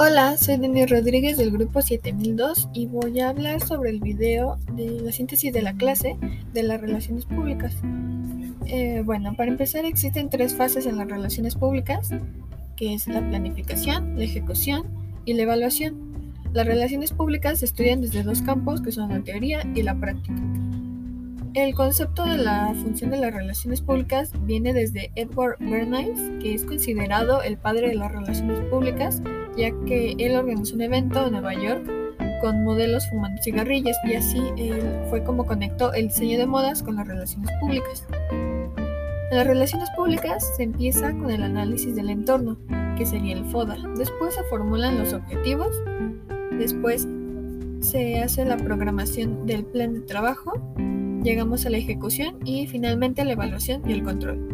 Hola, soy Denis Rodríguez del grupo 7002 y voy a hablar sobre el video de la síntesis de la clase de las relaciones públicas. Eh, bueno, para empezar existen tres fases en las relaciones públicas, que es la planificación, la ejecución y la evaluación. Las relaciones públicas se estudian desde dos campos, que son la teoría y la práctica. El concepto de la función de las relaciones públicas viene desde Edward Bernays, que es considerado el padre de las relaciones públicas ya que él organizó un evento en Nueva York con modelos fumando cigarrillos y así él fue como conectó el diseño de modas con las relaciones públicas. En las relaciones públicas se empieza con el análisis del entorno, que sería el FODA. Después se formulan los objetivos, después se hace la programación del plan de trabajo, llegamos a la ejecución y finalmente a la evaluación y el control.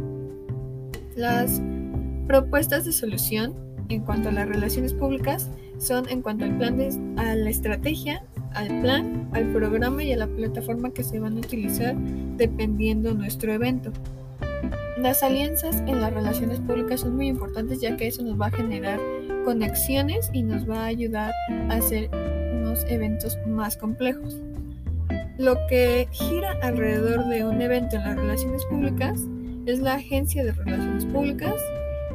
Las propuestas de solución en cuanto a las relaciones públicas son en cuanto al plan de, a la estrategia, al plan, al programa y a la plataforma que se van a utilizar dependiendo nuestro evento. Las alianzas en las relaciones públicas son muy importantes ya que eso nos va a generar conexiones y nos va a ayudar a hacer unos eventos más complejos. Lo que gira alrededor de un evento en las relaciones públicas es la agencia de relaciones públicas,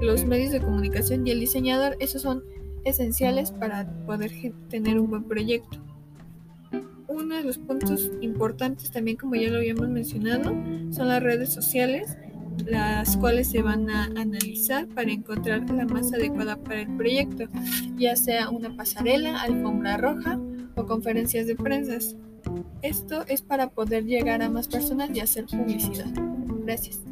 los medios de comunicación y el diseñador, esos son esenciales para poder tener un buen proyecto. Uno de los puntos importantes también, como ya lo habíamos mencionado, son las redes sociales, las cuales se van a analizar para encontrar la más adecuada para el proyecto, ya sea una pasarela, alfombra roja o conferencias de prensa. Esto es para poder llegar a más personas y hacer publicidad. Gracias.